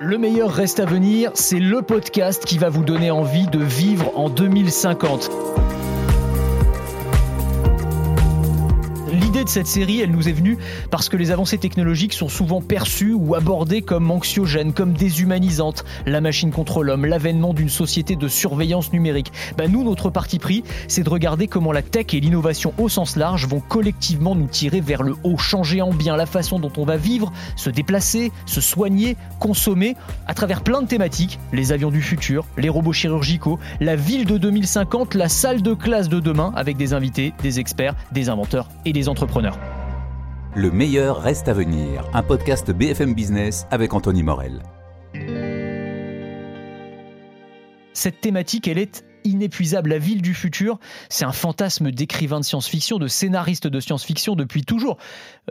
Le meilleur reste à venir, c'est le podcast qui va vous donner envie de vivre en 2050. Cette série, elle nous est venue parce que les avancées technologiques sont souvent perçues ou abordées comme anxiogènes, comme déshumanisantes. La machine contre l'homme, l'avènement d'une société de surveillance numérique. Bah nous, notre parti pris, c'est de regarder comment la tech et l'innovation au sens large vont collectivement nous tirer vers le haut, changer en bien la façon dont on va vivre, se déplacer, se soigner, consommer, à travers plein de thématiques. Les avions du futur, les robots chirurgicaux, la ville de 2050, la salle de classe de demain, avec des invités, des experts, des inventeurs et des entrepreneurs. Le meilleur reste à venir, un podcast BFM Business avec Anthony Morel. Cette thématique, elle est inépuisable. La ville du futur, c'est un fantasme d'écrivain de science-fiction, de scénariste de science-fiction depuis toujours.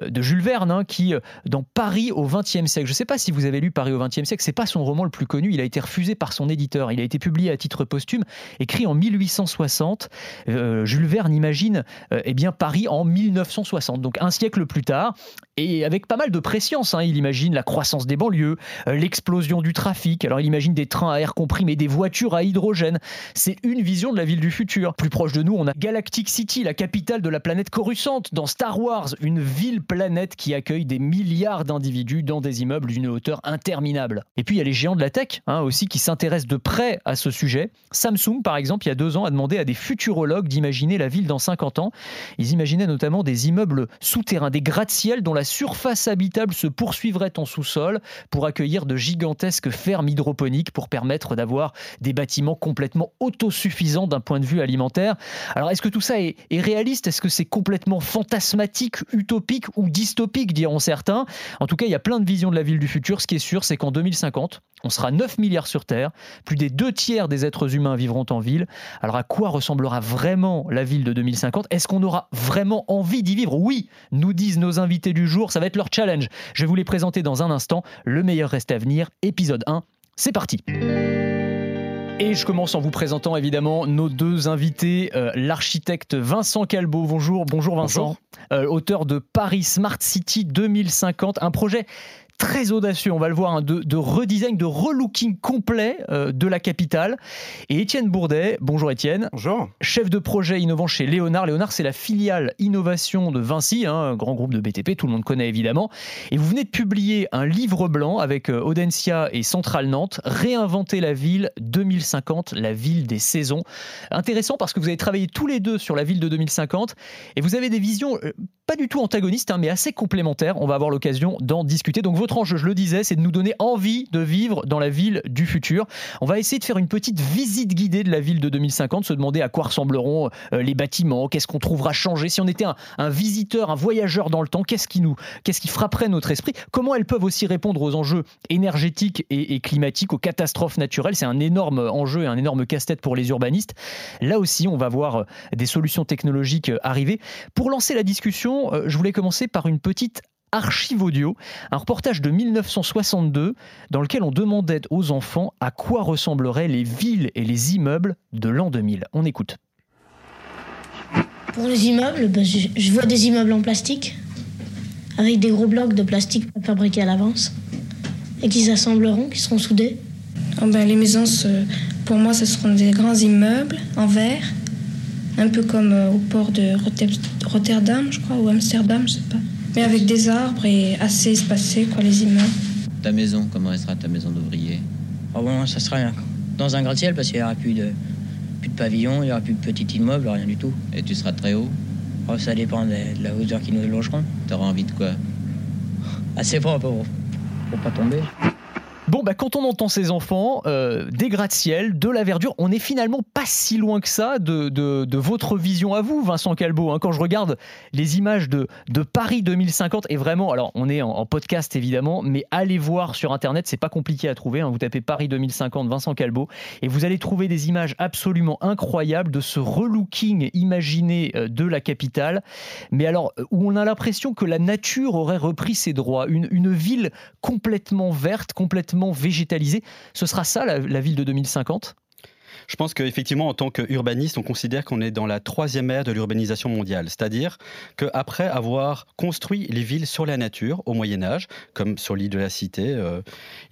Euh, de Jules Verne, hein, qui, euh, dans Paris au XXe siècle, je ne sais pas si vous avez lu Paris au XXe siècle, c'est pas son roman le plus connu, il a été refusé par son éditeur. Il a été publié à titre posthume, écrit en 1860. Euh, Jules Verne imagine eh bien, Paris en 1960, donc un siècle plus tard, et avec pas mal de préscience. Hein. Il imagine la croissance des banlieues, l'explosion du trafic, alors il imagine des trains à air comprimé, des voitures à hydrogène. C'est une vision de la ville du futur. Plus proche de nous, on a Galactic City, la capitale de la planète Coruscant. Dans Star Wars, une ville planète qui accueille des milliards d'individus dans des immeubles d'une hauteur interminable. Et puis il y a les géants de la tech hein, aussi qui s'intéressent de près à ce sujet. Samsung, par exemple, il y a deux ans, a demandé à des futurologues d'imaginer la ville dans 50 ans. Ils imaginaient notamment des immeubles souterrains, des gratte-ciel dont la surface habitable se poursuivrait en sous-sol pour accueillir de gigantesques fermes hydroponiques pour permettre d'avoir des bâtiments complètement autosuffisants d'un point de vue alimentaire. Alors est-ce que tout ça est, est réaliste? Est-ce que c'est complètement fantasmatique, utopique ou dystopique, diront certains. En tout cas, il y a plein de visions de la ville du futur. Ce qui est sûr, c'est qu'en 2050, on sera 9 milliards sur Terre, plus des deux tiers des êtres humains vivront en ville. Alors à quoi ressemblera vraiment la ville de 2050 Est-ce qu'on aura vraiment envie d'y vivre? Oui, nous disent nos invités du jour, ça va être leur challenge. Je vais vous les présenter dans un instant. Le meilleur reste à venir, épisode 1. C'est parti. Et je commence en vous présentant évidemment nos deux invités, euh, l'architecte Vincent Calbo. Bonjour, bonjour Vincent, euh, auteur de Paris Smart City 2050, un projet très audacieux, on va le voir, hein, de, redesign, de relooking complet euh, de la capitale. Et Étienne Bourdet, bonjour Étienne. Bonjour. Chef de projet innovant chez Léonard. Léonard, c'est la filiale innovation de Vinci, hein, un grand groupe de BTP, tout le monde connaît évidemment. Et vous venez de publier un livre blanc avec euh, Audencia et Centrale Nantes, Réinventer la ville 2050, la ville des saisons. Intéressant parce que vous avez travaillé tous les deux sur la ville de 2050 et vous avez des visions euh, pas du tout antagonistes, hein, mais assez complémentaires. On va avoir l'occasion d'en discuter. Donc votre enjeu, je le disais, c'est de nous donner envie de vivre dans la ville du futur. On va essayer de faire une petite visite guidée de la ville de 2050, se demander à quoi ressembleront euh, les bâtiments, qu'est-ce qu'on trouvera changer. Si on était un, visiteur, un voyageur dans le temps, qu'est-ce qui nous, qu'est-ce qui frapperait notre esprit? Comment elles peuvent aussi répondre aux enjeux énergétiques et, et climatiques, aux catastrophes naturelles? C'est un énorme enjeu et un énorme casse-tête pour les urbanistes. Là aussi, on va voir euh, des solutions technologiques euh, arriver. Pour lancer la discussion, je voulais commencer par une petite archive audio, un reportage de 1962 dans lequel on demandait aux enfants à quoi ressembleraient les villes et les immeubles de l'an 2000. On écoute. Pour les immeubles, ben, je, vois des immeubles en plastique, avec des gros blocs de plastique fabriqués à l'avance, et qui s'assembleront, qui seront soudés. Oh, ben, les maisons, pour moi, ce seront des grands immeubles en verre, un peu comme euh, au port de Rotterdam, je crois, ou Amsterdam, je sais pas. Mais avec des arbres et assez espacés, quoi, les immeubles. Ta maison, comment elle sera ta maison d'ouvrier? Ah bon, ça sera dans un gratte-ciel parce qu'il n'y aura plus de, plus de pavillon, il n'y aura plus de petit immeuble, rien du tout. Et tu seras très haut? Oh, Ça dépend de, la hauteur qui nous logeront. T'auras envie de quoi? Assez fort pour, pour pas tomber. Bon, bah, quand on entend ces enfants, euh, des gratte-ciel, de la verdure, on n'est finalement pas si loin que ça de, de, votre vision à vous, Vincent Calbo. Hein. Quand je regarde les images de, de Paris 2050, et vraiment, alors on est en, podcast évidemment, mais allez voir sur Internet, c'est pas compliqué à trouver. Hein. Vous tapez Paris 2050, Vincent Calbo, et vous allez trouver des images absolument incroyables de ce relooking imaginé euh, de la capitale. Mais alors, euh, où on a l'impression que la nature aurait repris ses droits. Une, une ville complètement verte, complètement végétalisée. Ce sera ça la, ville de 2050 Je pense qu'effectivement, en tant qu'urbaniste, on considère qu'on est dans la troisième ère de l'urbanisation mondiale. C'est-à-dire qu'après avoir construit les villes sur la nature au Moyen Âge, comme sur l'île de la Cité euh,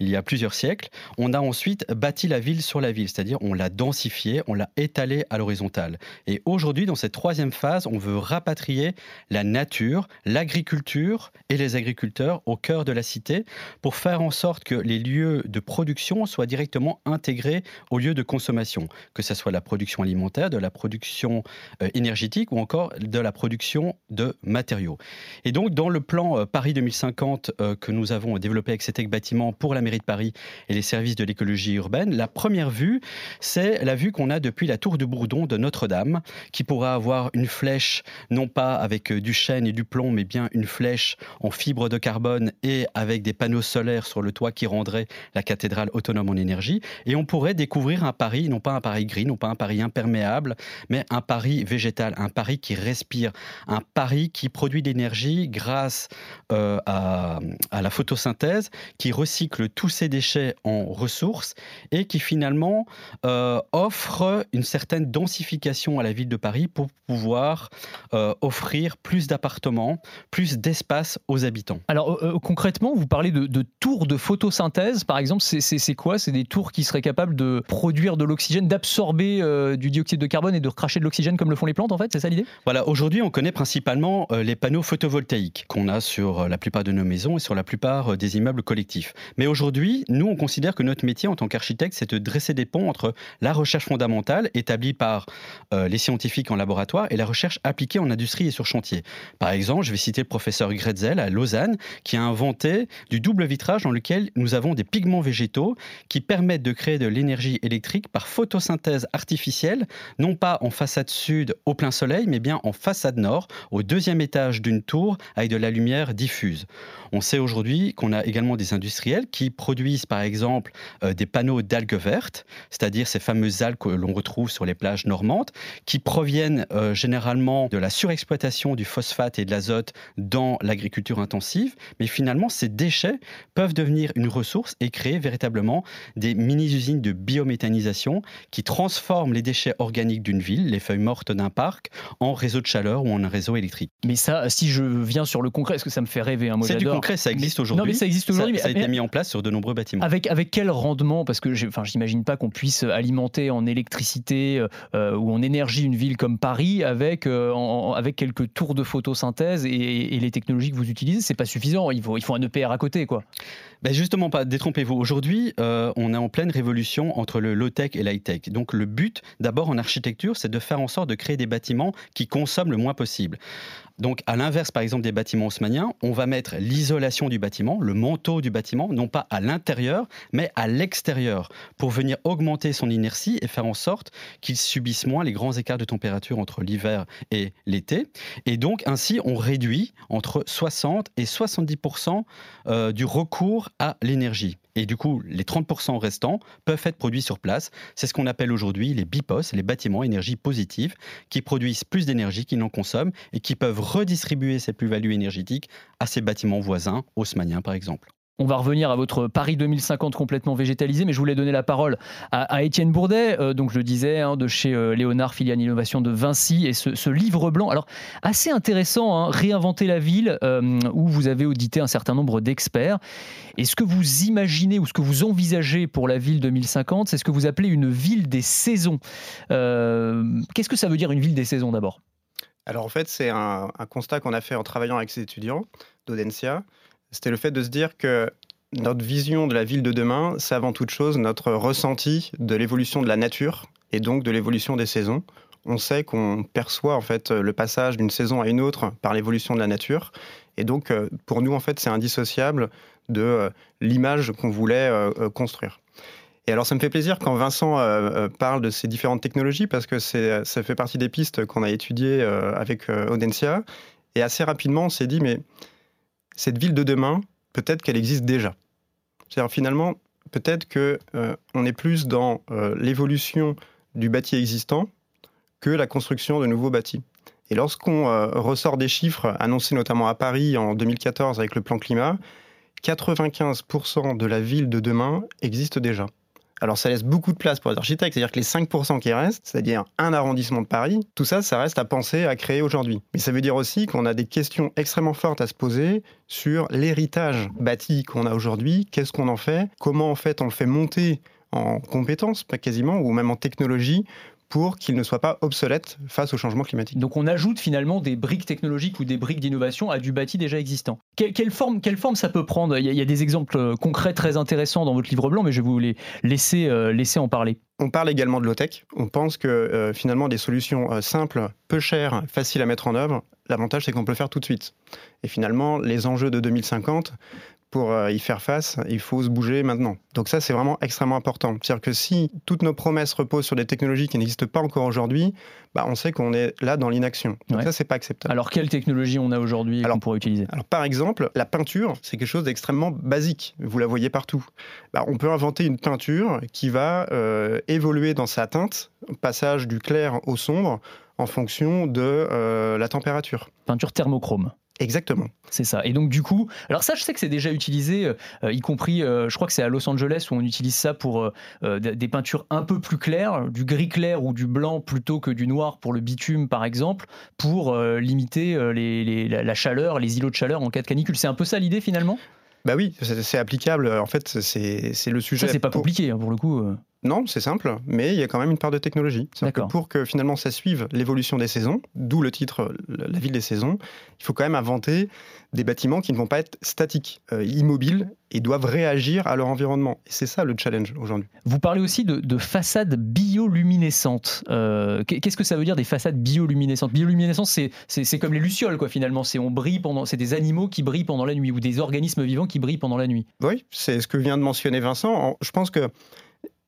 il y a plusieurs siècles, on a ensuite bâti la ville sur la ville, c'est-à-dire on l'a densifiée, on l'a étalée à l'horizontale. Et aujourd'hui, dans cette troisième phase, on veut rapatrier la nature, l'agriculture et les agriculteurs au cœur de la cité pour faire en sorte que les lieux de production soient directement intégrés aux lieux de consommation, que ce soit la production alimentaire, de la production euh, énergétique ou encore de la production de matériaux. Et donc, dans le plan euh, Paris 2050 euh, que nous avons développé avec CETEC Bâtiment pour la mairie de Paris et les services de l'écologie urbaine, la première vue, c'est la vue qu'on a depuis la tour de Bourdon de Notre-Dame, qui pourra avoir une flèche, non pas avec du chêne et du plomb, mais bien une flèche en fibre de carbone et avec des panneaux solaires sur le toit qui rendraient la cathédrale autonome en énergie. Et on pourrait découvrir un Paris, non pas un Paris gris, non pas un Paris imperméable, mais un Paris végétal, un Paris qui respire, un Paris qui produit de l'énergie grâce euh, à, la photosynthèse, qui recycle tous ses déchets en ressources et qui finalement euh, offre une certaine densification à la ville de Paris pour pouvoir euh, offrir plus d'appartements, plus d'espace aux habitants. Alors concrètement, vous parlez de tours de photosynthèse, par exemple, c'est quoi? C'est des tours qui seraient capables de produire de l'oxygène, d'absorber du dioxyde de carbone et de recracher de l'oxygène comme le font les plantes, en fait C'est ça l'idée? Voilà, aujourd'hui, on connaît principalement euh, les panneaux photovoltaïques qu'on a sur euh, la plupart de nos maisons et sur la plupart euh, des immeubles collectifs. Mais aujourd'hui, nous, on considère que notre métier en tant qu'architecte, c'est de dresser des ponts entre la recherche fondamentale établie par les scientifiques en laboratoire et la recherche appliquée en industrie et sur chantier. Par exemple, je vais citer le professeur Gretzel à Lausanne, qui a inventé du double vitrage dans lequel nous avons des pigments végétaux qui permettent de créer de l'énergie électrique par artificielle, non pas en façade sud au plein soleil, mais bien en façade nord, au deuxième étage d'une tour avec de la lumière diffuse. On sait aujourd'hui qu'on a également des industriels qui produisent par exemple euh, des panneaux d'algues vertes, c'est-à-dire ces fameuses algues que l'on retrouve sur les plages normandes, qui proviennent euh, généralement de la surexploitation du phosphate et de l'azote dans l'agriculture intensive, mais finalement ces déchets peuvent devenir une ressource et créer véritablement des mini-usines de biométhanisation qui transforment les déchets organiques d'une ville, les feuilles mortes d'un parc, en réseau de chaleur ou en un réseau électrique. Mais ça, si je viens sur le concret, est-ce que ça me fait rêver un hein, C'est du concret, ça existe aujourd'hui. Non, mais ça existe aujourd'hui. Ça, a été mis en place sur de nombreux bâtiments. Avec, avec quel rendement? Parce que enfin, j'imagine pas qu'on puisse alimenter en électricité euh, ou en énergie une ville comme Paris avec, euh, avec quelques tours de photosynthèse et, les technologies que vous utilisez. C'est pas suffisant. Il faut, il faut un EPR à côté, quoi. Ben justement détrompez-vous. Aujourd'hui, euh, on est en pleine révolution entre le low-tech et l'high-tech. Donc le but, d'abord en architecture, c'est de faire en sorte de créer des bâtiments qui consomment le moins possible. Donc, à l'inverse, par exemple, des bâtiments haussmanniens, on va mettre l'isolation du bâtiment, le manteau du bâtiment, non pas à l'intérieur, mais à l'extérieur, pour venir augmenter son inertie et faire en sorte qu'il subisse moins les grands écarts de température entre l'hiver et l'été. Et donc, ainsi, on réduit entre 60 et 70% euh, du recours à l'énergie. Et du coup, les 30% restants peuvent être produits sur place. C'est ce qu'on appelle aujourd'hui les BIPOS, les bâtiments énergie positive, qui produisent plus d'énergie qu'ils n'en consomment et qui peuvent redistribuer ces plus-values énergétiques à ces bâtiments voisins, haussmanniens par exemple. On va revenir à votre Paris 2050 complètement végétalisé, mais je voulais donner la parole à, Étienne Bourdet, euh, donc je le disais, hein, de chez euh, Léonard, filiale innovation de Vinci, et ce, livre blanc, alors assez intéressant, hein, réinventer la ville, euh, où vous avez audité un certain nombre d'experts. Et ce que vous imaginez ou ce que vous envisagez pour la ville 2050, c'est ce que vous appelez une ville des saisons. Qu'est-ce que ça veut dire une ville des saisons d'abord? Alors en fait, c'est un, constat qu'on a fait en travaillant avec ces étudiants d'Audencia c'était le fait de se dire que notre vision de la ville de demain, c'est avant toute chose notre ressenti de l'évolution de la nature et donc de l'évolution des saisons. On sait qu'on perçoit en fait le passage d'une saison à une autre par l'évolution de la nature et donc euh, pour nous en fait c'est indissociable de euh, l'image qu'on voulait euh, construire. Et alors, ça me fait plaisir quand Vincent parle de ces différentes technologies parce que ça fait partie des pistes qu'on a étudiées avec Audencia. Et assez rapidement, on s'est dit, mais cette ville de demain, peut-être qu'elle existe déjà. C'est-à-dire finalement, peut-être qu'on euh, est plus dans euh, l'évolution du bâti existant que la construction de nouveaux bâtis. Et lorsqu'on euh, ressort des chiffres annoncés notamment à Paris en 2014 avec le plan climat, 95% de la ville de demain existe déjà. Alors ça laisse beaucoup de place pour les architectes, c'est-à-dire que les 5% qui restent, c'est-à-dire un arrondissement de Paris, tout ça, ça reste à penser, à créer aujourd'hui. Mais ça veut dire aussi qu'on a des questions extrêmement fortes à se poser sur l'héritage bâti qu'on a aujourd'hui, qu'est-ce qu'on en fait, comment en fait on le fait monter en compétences, pas quasiment, ou même en technologie, pour qu'il ne soit pas obsolète face au changement climatique. Donc on ajoute finalement des briques technologiques ou des briques d'innovation à du bâti déjà existant. Quelle, forme, quelle forme ça peut prendre? Il y, a, des exemples euh, concrets très intéressants dans votre livre blanc, mais je vais vous les laisser, euh, laisser en parler. On parle également de low-tech. On pense que euh, finalement des solutions simples, peu chères, faciles à mettre en œuvre, l'avantage c'est qu'on peut le faire tout de suite. Et finalement, les enjeux de 2050 pour euh, y faire face, il faut se bouger maintenant. Donc ça, c'est vraiment extrêmement important. C'est-à-dire que si toutes nos promesses reposent sur des technologies qui n'existent pas encore aujourd'hui, bah, on sait qu'on est là dans l'inaction. Donc ça, c'est pas acceptable. Alors, quelle technologie on a aujourd'hui qu'on pourrait utiliser? Alors, par exemple, la peinture, c'est quelque chose d'extrêmement basique. Vous la voyez partout. Bah, on peut inventer une peinture qui va euh, évoluer dans sa teinte, passage du clair au sombre, en fonction de euh, la température. Peinture thermochrome. Exactement. C'est ça. Et donc du coup, alors ça, je sais que c'est déjà utilisé, euh, y compris, euh, je crois que c'est à Los Angeles où on utilise ça pour euh, des peintures un peu plus claires, du gris clair ou du blanc plutôt que du noir pour le bitume, par exemple, pour limiter la chaleur, les îlots de chaleur en cas de canicule. C'est un peu ça l'idée finalement? Bah oui, c'est applicable. En fait, c'est le sujet. Ça, c'est pas compliqué hein, pour le coup. Non, c'est simple, mais il y a quand même une part de technologie. Que pour que finalement ça suive l'évolution des saisons, d'où le titre La ville des saisons, il faut quand même inventer des bâtiments qui ne vont pas être statiques, euh, immobiles, et doivent réagir à leur environnement. Et c'est ça le challenge aujourd'hui. Vous parlez aussi de, façades bioluminescentes. Euh, qu'est-ce que ça veut dire des façades bioluminescentes? Bioluminescence, c'est comme les lucioles, quoi, finalement. C'est on brille pendant, c'est des animaux qui brillent pendant la nuit ou des organismes vivants qui brillent pendant la nuit. Oui, c'est ce que vient de mentionner Vincent. Je pense que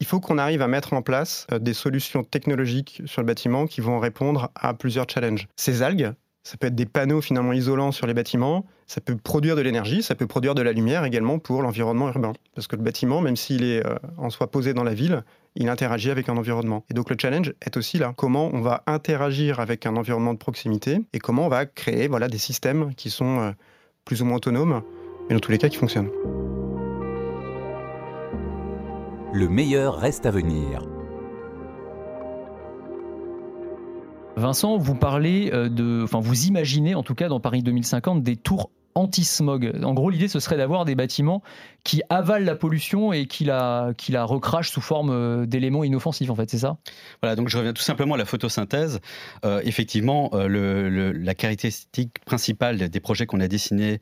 il faut qu'on arrive à mettre en place euh, des solutions technologiques sur le bâtiment qui vont répondre à plusieurs challenges. Ces algues, ça peut être des panneaux finalement isolants sur les bâtiments, ça peut produire de l'énergie, ça peut produire de la lumière également pour l'environnement urbain. Parce que le bâtiment, même s'il est euh, en soi posé dans la ville, il interagit avec un environnement. Et donc le challenge est aussi là. Comment on va interagir avec un environnement de proximité et comment on va créer voilà, des systèmes qui sont euh, plus ou moins autonomes, mais dans tous les cas qui fonctionnent. Le meilleur reste à venir. Vincent, vous parlez euh, de, vous imaginez en tout cas dans Paris 2050 des tours anti-smog. En gros, l'idée, ce serait d'avoir des bâtiments qui avalent la pollution et qui la, qui la recrachent sous forme euh, d'éléments inoffensifs, en fait, c'est ça? Voilà, donc je reviens tout simplement à la photosynthèse. Euh, effectivement, euh, la caractéristique principale des projets qu'on a dessinés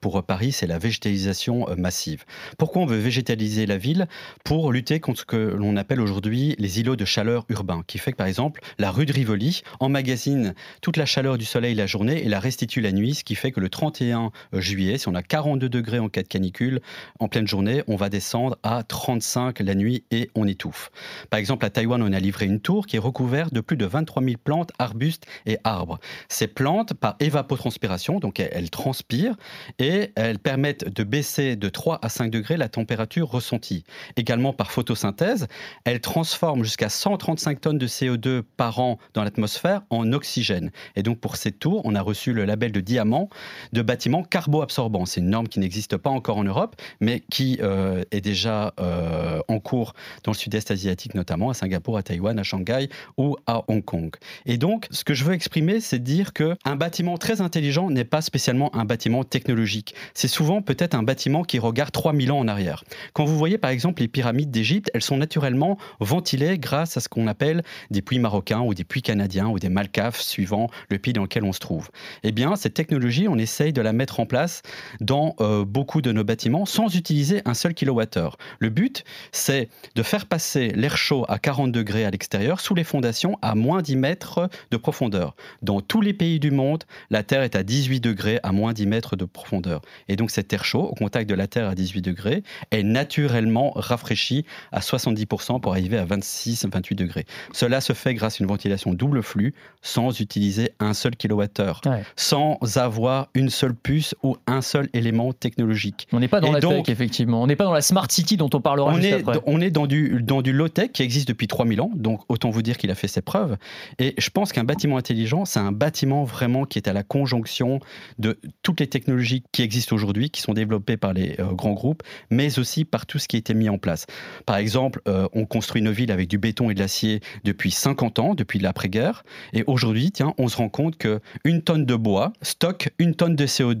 pour Paris, c'est la végétalisation massive. Pourquoi on veut végétaliser la ville? Pour lutter contre ce que l'on appelle aujourd'hui les îlots de chaleur urbains, qui fait que, par exemple, la rue de Rivoli emmagasine toute la chaleur du soleil la journée et la restitue la nuit, ce qui fait que le 31 euh, juillet, si on a 42 degrés en cas de canicule, en pleine journée, on va descendre à 35 la nuit et on étouffe. Par exemple, à Taïwan, on a livré une tour qui est recouverte de plus de 23 000 plantes, arbustes et arbres. Ces plantes, par évapotranspiration, donc elles transpirent et elles permettent de baisser de 3 à 5 degrés la température ressentie. Également par photosynthèse, elles transforment jusqu'à 135 tonnes de CO2 par an dans l'atmosphère en oxygène. Et donc pour cette tour, on a reçu le label de diamant de bâtiment carbo-absorbant. C'est une norme qui n'existe pas encore en Europe, mais qui euh, est déjà euh, en cours dans le sud-est asiatique, notamment à Singapour, à Taïwan, à Shanghai ou à Hong Kong. Et donc, ce que je veux exprimer, c'est dire que un bâtiment très intelligent n'est pas spécialement un bâtiment technologique. C'est souvent peut-être un bâtiment qui regarde 3000 ans en arrière. Quand vous voyez par exemple les pyramides d'Égypte, elles sont naturellement ventilées grâce à ce qu'on appelle des puits marocains ou des puits canadiens ou des malcafs suivant le pays dans lequel on se trouve. Eh bien, cette technologie, on essaye de la mettre en place dans euh, beaucoup de nos bâtiments sans utiliser un seul kilowattheure. Le but, c'est de faire passer l'air chaud à 40 degrés à l'extérieur sous les fondations à moins 10 mètres de profondeur. Dans tous les pays du monde, la Terre est à 18 degrés à moins 10 mètres de profondeur. Et donc cet air chaud, au contact de la Terre à 18 degrés, est naturellement rafraîchi à 70% pour arriver à 26-28 degrés. Cela se fait grâce à une ventilation double flux sans utiliser un seul kilowattheure, sans avoir une seule puce ou un seul élément technologique. On n'est pas dans Et la donc- tech, effectivement. On n'est pas dans la smart city dont on parlera On juste est, après. on est dans du, dans du low-tech qui existe depuis 3000 ans, donc autant vous dire qu'il a fait ses preuves. Et je pense qu'un bâtiment intelligent, c'est un bâtiment vraiment qui est à la conjonction de toutes les technologies qui existent aujourd'hui, qui sont développées par les euh, grands groupes, mais aussi par tout ce qui a été mis en place. Par exemple, euh, on construit nos villes avec du béton et de l'acier depuis 50 ans, depuis l'après-guerre. Et aujourd'hui, tiens, on se rend compte que une tonne de bois stocke une tonne de CO2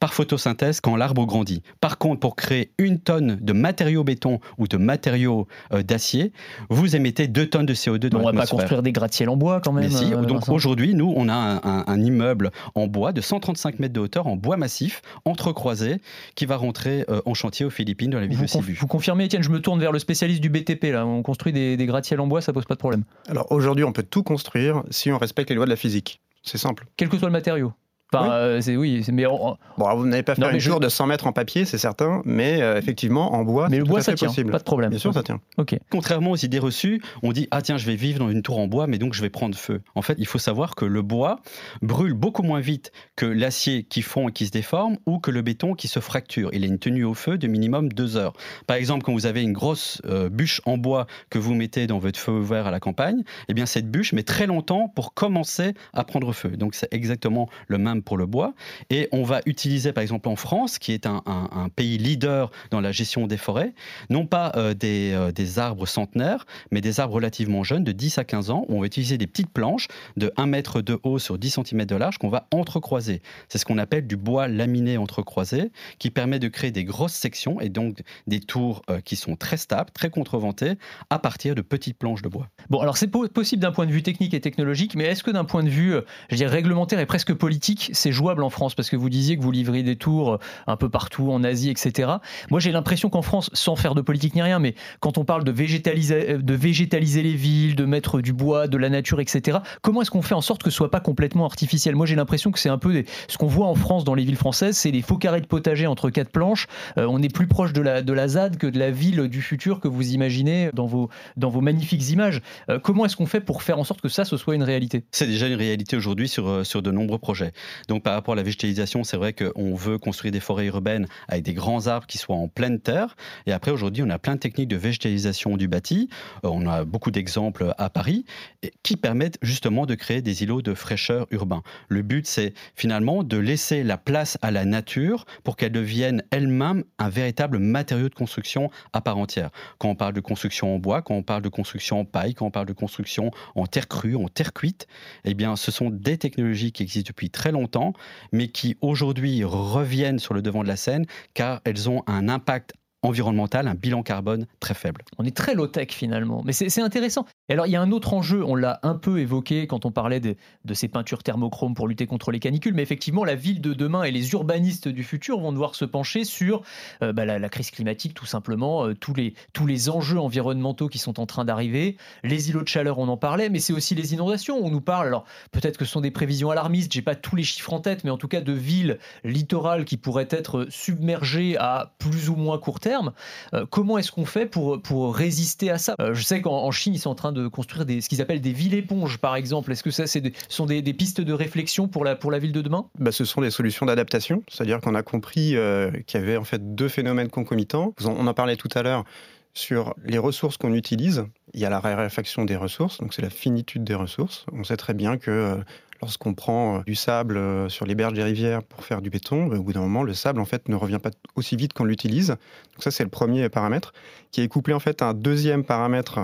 par photosynthèse quand l'arbre grandit. Par contre, pour créer une tonne de matériaux béton ou de matériaux euh, d'acier, vous émettez deux tonnes de CO2 dans on va pas l'atmosphère. construire des gratte-ciel en bois quand même. Mais si, euh, donc aujourd'hui, nous, on a un, un- un immeuble en bois de 135 mètres de hauteur, en bois massif, entrecroisé, qui va rentrer euh, en chantier aux Philippines, dans la ville vous, de conf- Sibu. vous confirmez, Étienne, je me tourne vers le spécialiste du BTP. Là. On construit des, des gratte-ciel en bois, ça pose pas de problème. Alors aujourd'hui, on peut tout construire si on respecte les lois de la physique. C'est simple. Quel que soit le matériau. Enfin, Oui. euh, c'est oui, c'est- mais, on- Bon, alors, vous n'allez pas Non, faire mais une je- tour de 100 mètres en papier, c'est certain, mais euh, effectivement, en bois, mais c'est le tout bois à ça fait tient, possible. pas de problème. Bien sûr, ça tient. Ok. Contrairement aux idées reçues, on dit ah tiens je vais vivre dans une tour en bois mais donc je vais prendre feu. En fait il faut savoir que le bois brûle beaucoup moins vite que l'acier qui fond et qui se déforme ou que le béton qui se fracture. Il a une tenue au feu de minimum deux heures. Par exemple quand vous avez une grosse euh, bûche en bois que vous mettez dans votre feu vert à la campagne, eh bien cette bûche met très longtemps pour commencer à prendre feu. Donc c'est exactement le même pour le bois. Et on va utiliser par exemple en France qui est un, pays leader dans la gestion des forêts, non pas euh, des, euh, des arbres centenaires, mais des arbres relativement jeunes de 10 à 15 ans, où on va utiliser des petites planches de 1 mètre de haut sur 10 cm de large qu'on va entrecroiser. C'est ce qu'on appelle du bois laminé entrecroisé, qui permet de créer des grosses sections et donc des tours euh, qui sont très stables, très contreventées, à partir de petites planches de bois. Bon, alors c'est po- possible d'un point de vue technique et technologique, mais est-ce que d'un point de vue, je dirais, réglementaire et presque politique, c'est jouable en France Parce que vous disiez que vous livriez des tours euh, un peu partout en Asie, etc. Moi, j'ai l'impression qu'en France, sans faire de politique ni rien, mais quand on parle de végétaliser, euh, végétaliser les villes, de mettre du bois, de la nature, etc., comment est-ce qu'on fait en sorte que ce soit pas complètement artificiel? Moi, j'ai l'impression que c'est un peu ce qu'on voit en France dans les villes françaises, c'est des faux carrés de potager entre quatre planches. Euh, on est plus proche de la, ZAD que de la ville du futur que vous imaginez dans vos, magnifiques images. Comment est-ce qu'on fait pour faire en sorte que ça, ce soit une réalité? C'est déjà une réalité aujourd'hui sur de nombreux projets. Donc par rapport à la végétalisation, c'est vrai qu'on veut construire des forêts urbaines avec des grands arbres qui soient en pleine terre. Et après, aujourd'hui, on a plein de techniques de végétalisation du bâti. Euh, on a beaucoup d'exemples à Paris qui permettent justement de créer des îlots de fraîcheur urbains. Le but, c'est finalement de laisser la place à la nature pour qu'elle devienne elle-même un véritable matériau de construction à part entière. Quand on parle de construction en bois, quand on parle de construction en paille, quand on parle de construction en terre crue, en terre cuite, eh bien, ce sont des technologies qui existent depuis très longtemps, mais qui aujourd'hui reviennent sur le devant de la scène car elles ont un impact environnemental, un bilan carbone très faible. On est très low-tech finalement, mais c'est intéressant. Et alors il y a un autre enjeu, on l'a un peu évoqué quand on parlait de, ces peintures thermochromes pour lutter contre les canicules, mais effectivement la ville de demain et les urbanistes du futur vont devoir se pencher sur euh, bah, la, la crise climatique tout simplement, euh, tous, les, tous les enjeux environnementaux qui sont en train d'arriver, les îlots de chaleur on en parlait, mais c'est aussi les inondations, on nous parle, alors peut-être que ce sont des prévisions alarmistes, j'ai pas tous les chiffres en tête, mais en tout cas de villes littorales qui pourraient être submergées à plus ou moins court terme. Euh, comment est-ce qu'on fait pour, pour résister à ça? Euh, Je sais qu'en en Chine, ils sont en train de construire des, ce qu'ils appellent des villes éponges, par exemple. Est-ce que ça, c'est sont des, pistes de réflexion pour la, pour la ville de demain? Bah, ce sont des solutions d'adaptation, c'est-à-dire qu'on a compris euh, qu'il y avait en fait deux phénomènes concomitants. On en parlait tout à l'heure sur les ressources qu'on utilise. Il y a la raréfaction des ressources, donc c'est la finitude des ressources. On sait très bien que lorsqu'on prend euh, du sable euh, sur les berges des rivières pour faire du béton, bah, au bout d'un moment, le sable en fait ne revient pas aussi vite qu'on l'utilise. Donc ça, c'est le premier paramètre qui est couplé en fait à un deuxième paramètre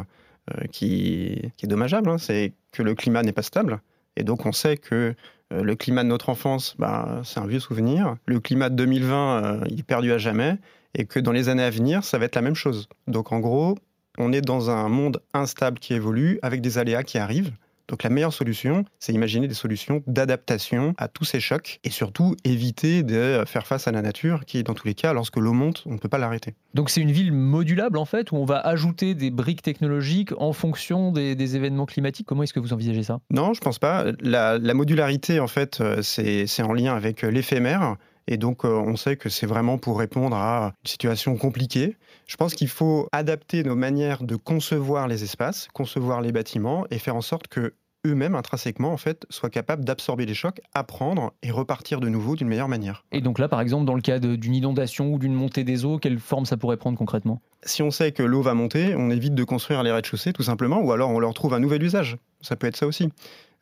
euh, qui, est dommageable, hein, c'est que le climat n'est pas stable. Et donc on sait que le climat de notre enfance, bah, c'est un vieux souvenir. Le climat de 2020, euh, il est perdu à jamais. Et que dans les années à venir, ça va être la même chose. Donc en gros, on est dans un monde instable qui évolue avec des aléas qui arrivent. Donc la meilleure solution, c'est imaginer des solutions d'adaptation à tous ces chocs et surtout éviter de faire face à la nature qui, dans tous les cas, lorsque l'eau monte, on ne peut pas l'arrêter. Donc c'est une ville modulable en fait, où on va ajouter des briques technologiques en fonction des, des événements climatiques? Comment est-ce que vous envisagez ça? Non, je pense pas. La, la modularité, en fait, euh, c'est c'est en lien avec euh, l'éphémère. Et donc, euh, on sait que c'est vraiment pour répondre à une situation compliquée. Je pense qu'il faut adapter nos manières de concevoir les espaces, concevoir les bâtiments et faire en sorte que eux-mêmes intrinsèquement en fait soient capables d'absorber les chocs, apprendre et repartir de nouveau d'une meilleure manière. Et donc là, par exemple, dans le cas d'une inondation ou d'une montée des eaux, quelle forme ça pourrait prendre concrètement? Si on sait que l'eau va monter, on évite de construire les rez-de-chaussée tout simplement, ou alors on leur trouve un nouvel usage. Ça peut être ça aussi.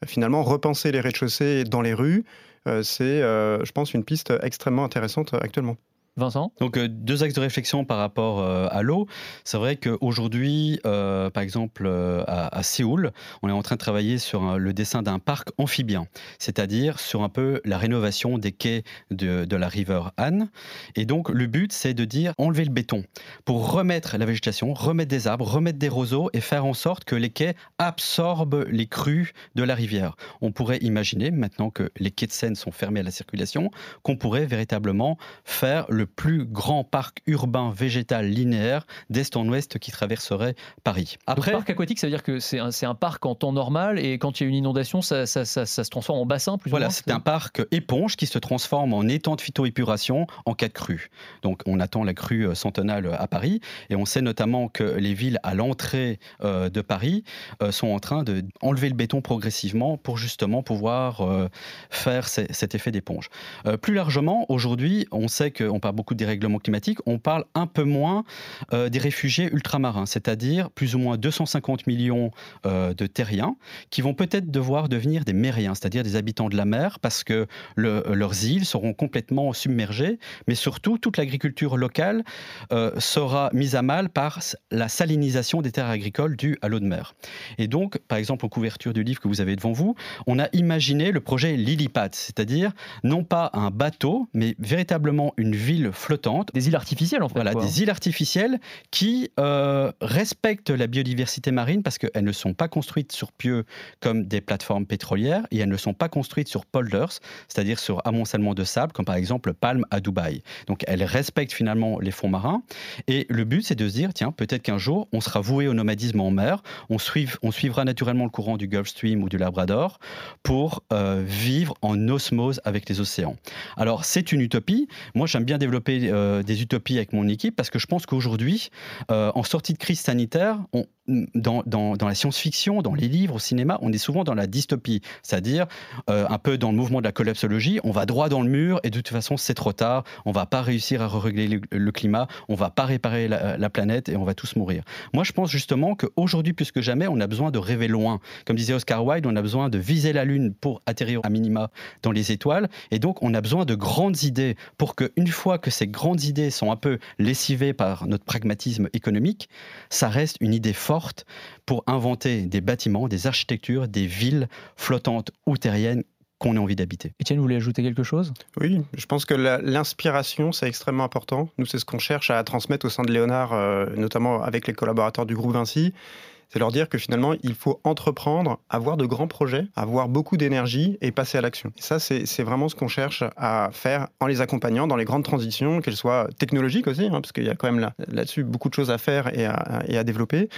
Finalement, repenser les rez-de-chaussée dans les rues, euh, c'est, euh, je pense, une piste extrêmement intéressante actuellement. Vincent? Donc euh, deux axes de réflexion par rapport euh, à l'eau. C'est vrai qu'aujourd'hui, euh, par exemple à, Séoul, on est en train de travailler sur le dessin d'un parc amphibien, c'est-à-dire sur un peu la rénovation des quais de, de la river Han. Et donc le but, c'est de dire enlever le béton pour remettre la végétation, remettre des arbres, remettre des roseaux et faire en sorte que les quais absorbent les crues de la rivière. On pourrait imaginer, maintenant que les quais de Seine sont fermés à la circulation, qu'on pourrait véritablement faire le plus grand parc urbain végétal linéaire d'est en ouest qui traverserait Paris. Après, parc aquatique, ça veut dire que c'est un, parc en temps normal et quand il y a une inondation, ça, ça- ça- ça se transforme en bassin plus voilà, c'est un parc éponge qui se transforme en étang de phytoépuration en cas de crue. Donc on attend la crue euh, centenale à Paris et on sait notamment que les villes à l'entrée euh, de Paris euh, sont en train de enlever le béton progressivement pour justement pouvoir euh, faire ce- cet effet d'éponge. Euh, plus largement, aujourd'hui, on sait qu'on beaucoup des règlements climatiques, on parle un peu moins euh, des réfugiés ultramarins, c'est-à-dire plus ou moins 250 millions euh, de terriens qui vont peut-être devoir devenir des mériens, c'est-à-dire des habitants de la mer, parce que le- leurs îles seront complètement submergées, mais surtout toute l'agriculture locale euh, sera mise à mal par la salinisation des terres agricoles due à l'eau de mer. Et donc, par exemple, en couverture du livre que vous avez devant vous, on a imaginé le projet Lillipad, c'est-à-dire non pas un bateau, mais véritablement une ville flottante Des îles artificielles en fait. voilà, quoi. des îles artificielles qui euh, respectent la biodiversité marine parce qu'elles ne sont pas construites sur pieux comme des plateformes pétrolières et elles ne sont pas construites sur polders, c'est-à-dire sur amoncellement de sable, comme par exemple Palme à Dubaï. Donc elles respectent finalement les fonds marins et le but c'est de se dire, tiens, peut-être qu'un jour on sera voué au nomadisme en mer, on suivra naturellement le courant du Gulf Stream ou du Labrador pour euh, vivre en osmose avec les océans. Alors c'est une utopie, moi, j'aime bien développer euh, des utopies avec mon équipe parce que je pense qu'aujourd'hui, euh, en sortie de crise sanitaire, on, dans, la science-fiction, dans les livres, au cinéma, on est souvent dans la dystopie, c'est-à-dire euh, un peu dans le mouvement de la collapsologie, on va droit dans le mur et de toute façon, c'est trop tard, on va pas réussir à régler le, le climat, on va pas réparer la, la planète et on va tous mourir. Moi, je pense justement qu'aujourd'hui, plus que jamais, on a besoin de rêver loin. Comme disait Oscar Wilde, on a besoin de viser la Lune pour atterrir à minima dans les étoiles. Et donc, on a besoin de grandes idées pour qu'une fois que ces grandes idées sont un peu lessivées par notre pragmatisme économique, ça reste une idée forte pour inventer des bâtiments, des architectures, des villes flottantes ou terriennes qu'on ait envie d'habiter. Étienne, vous voulez ajouter quelque chose? Oui, je pense que l'inspiration, c'est extrêmement important. Nous, c'est ce qu'on cherche à transmettre au sein de Léonard, euh, notamment avec les collaborateurs du groupe Vinci. C'est leur dire que finalement, il faut entreprendre, avoir de grands projets, avoir beaucoup d'énergie et passer à l'action. Et ça, c'est vraiment ce qu'on cherche à faire en les accompagnant dans les grandes transitions, qu'elles soient technologiques aussi, hein, parce qu'il y a quand même là- là-dessus beaucoup de choses à faire et à, et à développer,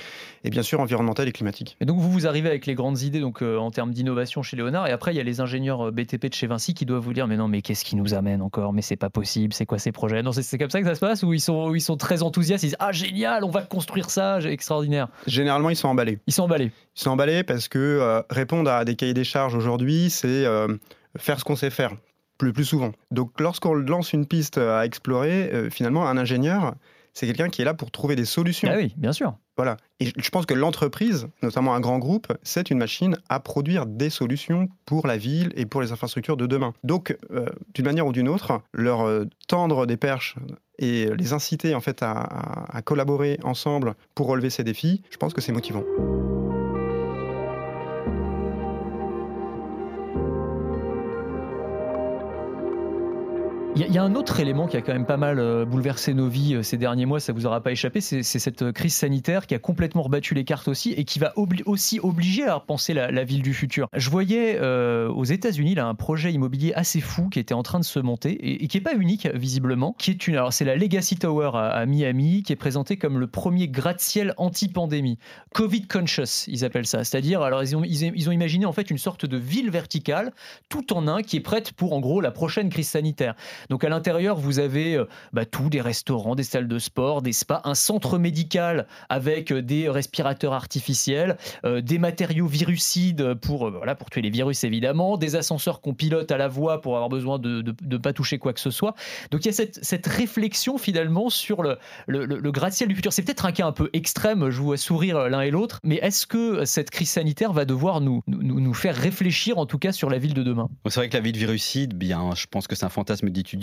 et bien sûr environnementales et climatiques. Et donc vous vous arrivez avec les grandes idées donc euh, en termes d'innovation chez Léonard et après il y a les ingénieurs euh, BTP de chez Vinci qui doivent vous dire mais non mais qu'est-ce qui nous amène encore? Mais c'est pas possible c'est quoi ces projets? Non c'est- comme ça que ça se passe ou ils sont où ils sont très enthousiastes ils disent ah génial on va construire ça extraordinaire Généralement, ils sont emballés. ils sont emballés Ils sont emballés parce que euh, répondre à des cahiers des charges aujourd'hui, c'est euh, faire ce qu'on sait faire le plus souvent. Donc lorsqu'on lance une piste à explorer, euh, finalement, un ingénieur, c'est quelqu'un qui est là pour trouver des solutions. ah oui bien sûr Voilà. Et je pense que l'entreprise, notamment un grand groupe, c'est une machine à produire des solutions pour la ville et pour les infrastructures de demain. Donc, euh, d'une manière ou d'une autre, leur tendre des perches et les inciter en fait à, à- à collaborer ensemble pour relever ces défis, je pense que c'est motivant. Il y, y a un autre élément qui a quand même pas mal euh, bouleversé nos vies euh, ces derniers mois, ça vous aura pas échappé, c'est cette euh, crise sanitaire qui a complètement rebattu les cartes aussi et qui va obli- aussi obliger à repenser la, la ville du futur. Je voyais euh, aux États-Unis là un projet immobilier assez fou qui était en train de se monter et, qui est pas unique visiblement, qui est une alors c'est la Legacy Tower à, Miami qui est présenté comme le premier gratte-ciel anti-pandémie, Covid conscious ils appellent ça, c'est-à-dire alors ils ont ils, ils ont imaginé en fait une sorte de ville verticale tout en un qui est prête pour en gros la prochaine crise sanitaire. Donc à l'intérieur, vous avez euh, bah, tout, des restaurants, des salles de sport, des spas, un centre médical avec euh, des respirateurs artificiels, euh, des matériaux virucides pour, voilà, pour tuer les virus évidemment, des ascenseurs qu'on pilote à la voix pour avoir besoin de ne pas toucher quoi que ce soit. Donc il y a cette, cette réflexion finalement sur le, le, le, gratte-ciel du futur. C'est peut-être un cas un peu extrême, je vous vois sourire l'un et l'autre, mais est-ce que cette crise sanitaire va devoir nous, nous, nous faire réfléchir en tout cas sur la ville de demain? C'est vrai que la ville virucide, bien, je pense que c'est un fantasme d'étudiant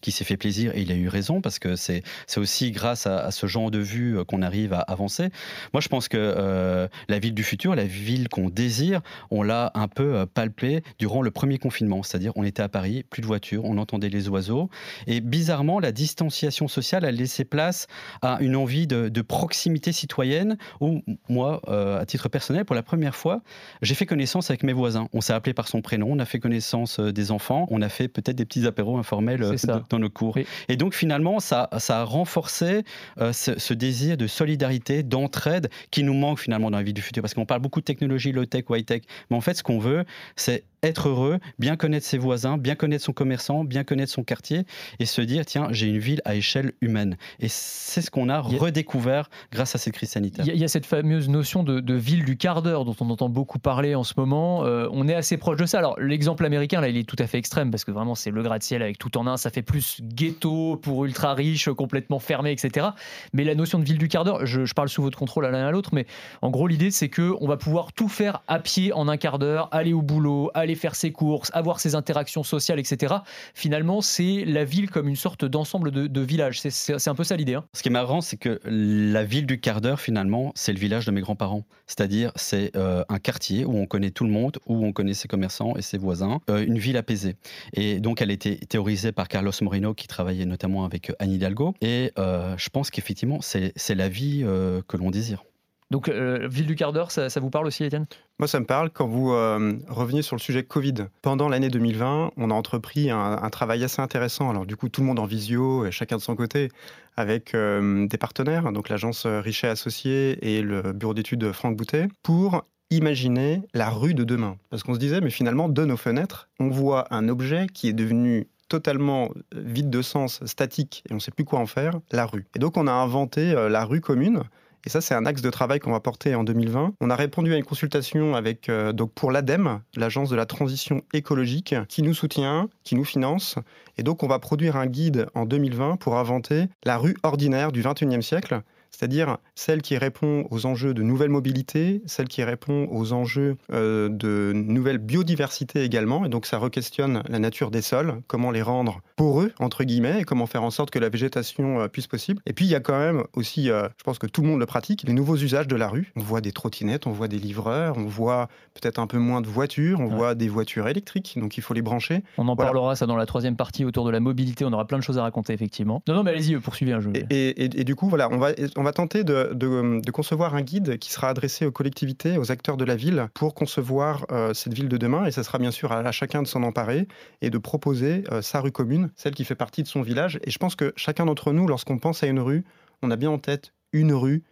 qui s'est fait plaisir et il a eu raison parce que c'est aussi grâce à, ce genre de vue euh, qu'on arrive à avancer. Moi, je pense que euh, la ville du futur, la ville qu'on désire, on l'a un peu euh, palpé durant le premier confinement. C'est-à-dire, on était à Paris, plus de voitures, on entendait les oiseaux. Et bizarrement, la distanciation sociale a laissé place à une envie de, proximité citoyenne où, moi, à titre personnel, pour la première fois, j'ai fait connaissance avec mes voisins. On s'est appelé par son prénom, on a fait connaissance des enfants, on a fait peut-être des petits apéros informels dans nos cours. Et donc, finalement, ça, ça a renforcé euh, ce, désir de solidarité, d'entraide qui nous manque finalement dans la vie du futur. Parce qu'on parle beaucoup de technologie low-tech high-tech. Mais en fait, ce qu'on veut, c'est être heureux, bien connaître ses voisins, bien connaître son commerçant, bien connaître son quartier et se dire tiens, j'ai une ville à échelle humaine. Et c'est ce qu'on a, redécouvert grâce à cette crise sanitaire. Il y, a cette fameuse notion de, ville du quart d'heure dont on entend beaucoup parler en ce moment. Euh, on est assez proche de ça. Alors, l'exemple américain, là, il est tout à fait extrême parce que vraiment, c'est le gratte-ciel avec tout en un. Ça fait plus ghetto pour ultra riches, complètement fermé, etc. Mais la notion de ville du quart d'heure, je, parle sous votre contrôle à l'un à l'autre, mais en gros, l'idée, c'est que on va pouvoir tout faire à pied en un quart d'heure, aller au boulot, aller faire ses courses, avoir ses interactions sociales, etc. Finalement, c'est la ville comme une sorte d'ensemble de, villages. C'est un peu ça l'idée. Hein. Ce qui est marrant, c'est que la ville du quart d'heure, finalement, c'est le village de mes grands-parents. C'est-à-dire, c'est euh, un quartier où on connaît tout le monde, où on connaît ses commerçants et ses voisins, euh, une ville apaisée. Et donc, elle a été théorisée par Carlos Moreno, qui travaillait notamment avec Anne Hidalgo. Et euh, je pense qu'effectivement, c'est la vie que l'on désire. Donc, euh, Ville du quart d'heure, ça, vous parle aussi, Étienne? Moi, ça me parle quand vous euh, revenez sur le sujet Covid. Pendant l'année 2020, on a entrepris un, travail assez intéressant. Alors, du coup, tout le monde en visio, chacun de son côté, avec euh, des partenaires, donc l'agence Richet Associés et le bureau d'études Franck Boutet, pour imaginer la rue de demain. Parce qu'on se disait, mais finalement, de nos fenêtres, on voit un objet qui est devenu totalement vide de sens, statique, et on ne sait plus quoi en faire, la rue. Et donc on a inventé la rue commune, et ça, c'est un axe de travail qu'on va porter en 2020. On a répondu à une consultation avec, euh, donc pour l'ADEME, l'Agence de la transition écologique, qui nous soutient, qui nous finance. Et donc, on va produire un guide en 2020 pour inventer la rue ordinaire du 21e siècle c'est-à-dire celle qui répond aux enjeux de nouvelle mobilité, celle qui répond aux enjeux euh, de nouvelle biodiversité également, et donc ça requestionne la nature des sols, comment les rendre poreux, entre guillemets, et comment faire en sorte que la végétation euh, puisse possible. Et puis il y a quand même aussi, euh, je pense que tout le monde le pratique, les nouveaux usages de la rue. On voit des trottinettes, on voit des livreurs, on voit peut-être un peu moins de voitures, on voit des voitures électriques, donc il faut les brancher. On en parlera ça dans la troisième partie autour de la mobilité, on aura plein de choses à raconter effectivement. Non, non, mais allez-y, poursuivez un jeu. Et, et, du coup, voilà, on va, on va tenter de, concevoir un guide qui sera adressé aux collectivités, aux acteurs de la ville, pour concevoir euh, cette ville de demain. Et ça sera bien sûr à, chacun de s'en emparer et de proposer euh, sa rue commune, celle qui fait partie de son village. Et je pense que chacun d'entre nous, lorsqu'on pense à une rue, on a bien en tête une rue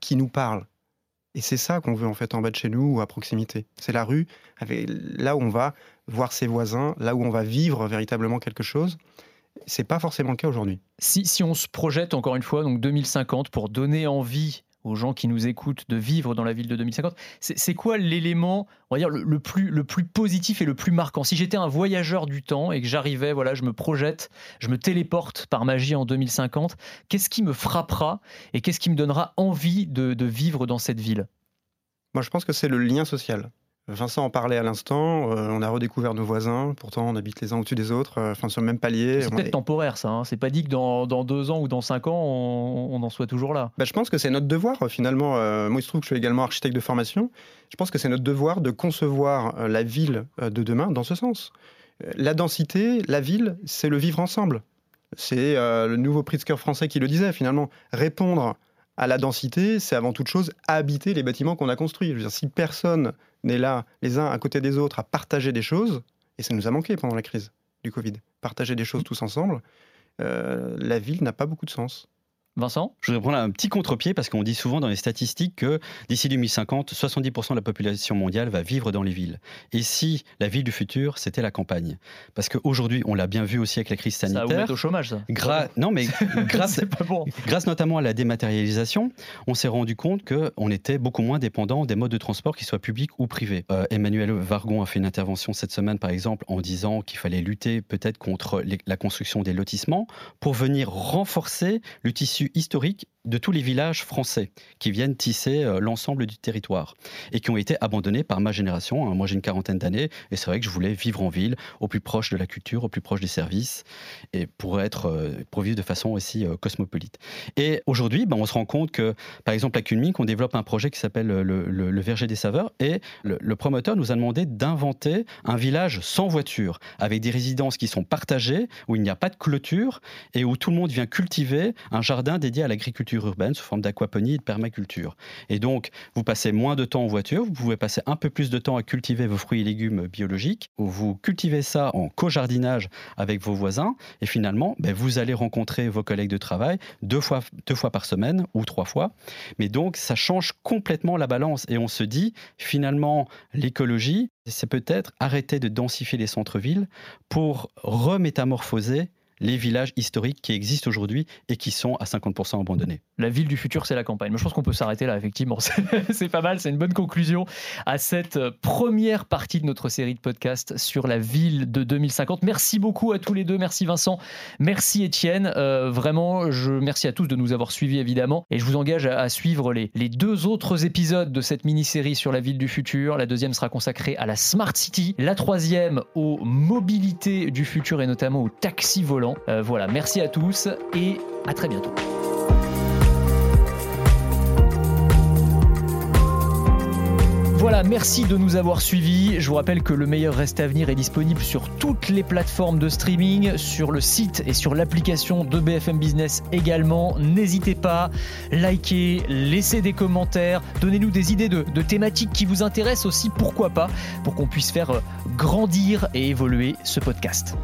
qui nous parle. Et c'est ça qu'on veut en fait en bas de chez nous ou à proximité. C'est la rue, là où on va voir ses voisins, là où on va vivre véritablement quelque chose. C'est pas forcément le cas aujourd'hui. Si, si, on se projette encore une fois, donc 2050, pour donner envie aux gens qui nous écoutent de vivre dans la ville de 2050, c'est quoi l'élément, on va dire, le, plus, le plus positif et le plus marquant? Si j'étais un voyageur du temps et que j'arrivais, voilà, je me projette, je me téléporte par magie en 2050, qu'est-ce qui me frappera et qu'est-ce qui me donnera envie de, de vivre dans cette ville? Moi, je pense que c'est le lien social. Vincent en parlait à l'instant, euh, on a redécouvert nos voisins, pourtant on habite les uns au-dessus des autres, euh, enfin sur le même palier. C'est peut-être temporaire ça, hein. c'est pas dit que dans, deux ans ou dans cinq ans on, en soit toujours là. Bah, je pense que c'est notre devoir finalement, euh, moi il se trouve que je suis également architecte de formation, je pense que c'est notre devoir de concevoir la ville de demain dans ce sens. La densité, la ville, c'est le vivre ensemble. C'est le nouveau Pritzker français qui le disait finalement, répondre à la densité, c'est avant toute chose habiter les bâtiments qu'on a construits. Je veux dire, si personne n'est là, les uns à côté des autres, à partager des choses, et ça nous a manqué pendant la crise du Covid, partager des choses tous ensemble, euh, la ville n'a pas beaucoup de sens. Vincent? Je voudrais prendre un petit contre-pied parce qu'on dit souvent dans les statistiques que d'ici 2050, 70% de la population mondiale va vivre dans les villes. Et si la ville du futur, c'était la campagne? Parce qu'aujourd'hui, on l'a bien vu aussi avec la crise Ça va sanitaire. vous mettre au chômage, ça. Gra- non, mais grâce, bon. notamment à la dématérialisation, on s'est rendu compte qu'on était beaucoup moins dépendant des modes de transport, qu'ils soient publics ou privés. Euh, Emmanuel Vargon a fait une intervention cette semaine, par exemple, en disant qu'il fallait lutter peut-être contre les- la construction des lotissements pour venir renforcer le tissu historique de tous les villages français qui viennent tisser euh, l'ensemble du territoire et qui ont été abandonnés par ma génération. hein. Moi, j'ai une quarantaine d'années et c'est vrai que je voulais vivre en ville, au plus proche de la culture, au plus proche des services et pour être euh, vivre de façon aussi euh, cosmopolite. Et aujourd'hui, ben, on se rend compte que, par exemple, à Culmink, on développe un projet qui s'appelle le, le- Verger des Saveurs et le promoteur nous a demandé d'inventer un village sans voiture, avec des résidences qui sont partagées, où il n'y a pas de clôture et où tout le monde vient cultiver un jardin dédié à l'agriculture urbaine sous forme d'aquaponie et de permaculture. Et donc, vous passez moins de temps en voiture, vous pouvez passer un peu plus de temps à cultiver vos fruits et légumes biologiques, où vous cultivez ça en co-jardinage avec vos voisins, et finalement, ben, vous allez rencontrer vos collègues de travail deux fois, deux fois par semaine ou trois fois. Mais donc, ça change complètement la balance, et on se dit, finalement, l'écologie, c'est peut-être arrêter de densifier les centres-villes pour remétamorphoser les villages historiques qui existent aujourd'hui et qui sont à 50% abandonnés. La ville du futur, c'est la campagne. Je pense qu'on peut s'arrêter là, effectivement. C'est- pas mal, c'est une bonne conclusion à cette euh, première partie de notre série de podcasts sur la ville de 2050. Merci beaucoup à tous les deux. Merci Vincent. Merci Étienne. Euh, vraiment, je merci à tous de nous avoir suivis, évidemment. Et je vous engage à, à suivre les, les deux autres épisodes de cette mini-série sur la ville du futur. La deuxième sera consacrée à la Smart City. La troisième aux mobilités du futur et notamment aux taxis volants. Euh, voilà, merci à tous et à très bientôt. Voilà, merci de nous avoir suivis. Je vous rappelle que le meilleur reste à venir est disponible sur toutes les plateformes de streaming, sur le site et sur l'application de BFM Business également. N'hésitez pas, likez, laissez des commentaires, donnez-nous des idées de, thématiques qui vous intéressent aussi, pourquoi pas, pour qu'on puisse faire euh, grandir et évoluer ce podcast.